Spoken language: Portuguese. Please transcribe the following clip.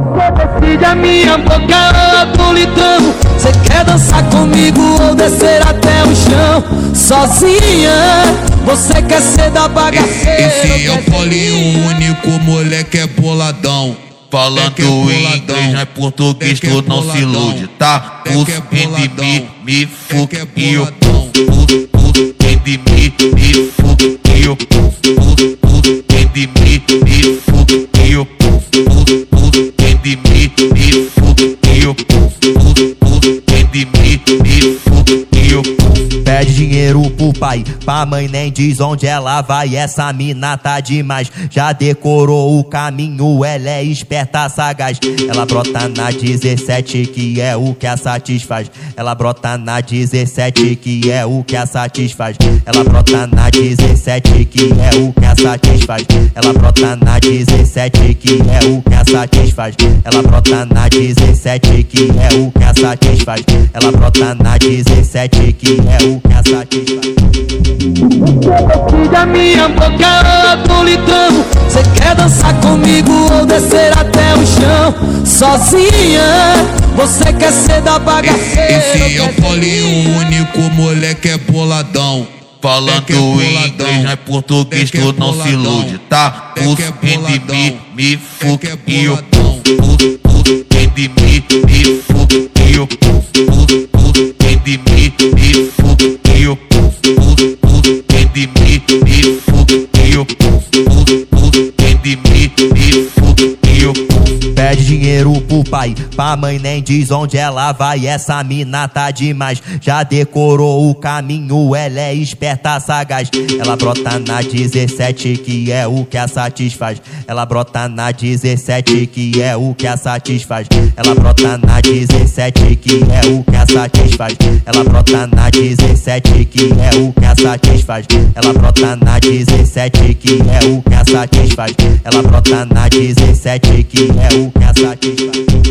Você decide a minha boca ou do litrão Você quer dançar comigo ou descer até o chão? Sozinha Você quer ser da bagaceira? Esse é o Paulinho único, moleque é boladão. Falando em inglês, não é português, tu não se ilude, tá? Pulso em de mim, me fuck e eu em de mim, me fuck e eu em de mim, me fuck e eu pulso. Pede dinheiro pro pai, pra mãe nem diz onde ela vai. Essa mina tá demais, já decorou o caminho. Ela é esperta, sagaz. Ela brota na 17, que é o que a satisfaz. Ela brota na 17, que é o que a satisfaz. Ela brota na 17, que é o que a satisfaz. Ela brota na 17, que é o que a satisfaz. Ela brota na 17, que é o que a satisfaz. Ela brota na 17, que é o que a satisfaz. Decide a minha boca do litrão Você quer dançar comigo ou descer até o chão? Sozinha Você quer ser da bagaceira Esse é o Paulinho único, moleque é boladão. Falando em inglês, não é português, tu não se ilude, tá? Pulso em de mim, me fuck e eu em de mim, me fuck e eu pulso, fuck e Pede dinheiro pro pai, pra mãe nem diz onde ela vai. Essa mina tá demais, já decorou o caminho. Ela é esperta, sagaz. Ela brota na 17, que é o que a satisfaz. Ela brota na 17, que é o que a satisfaz. Ela brota na 17, que é o que a satisfaz. Ela brota na 17, que é o que a satisfaz. Ela brota na 17, que é o que a satisfaz. Ela brota na 17, que é o que a satisfaz.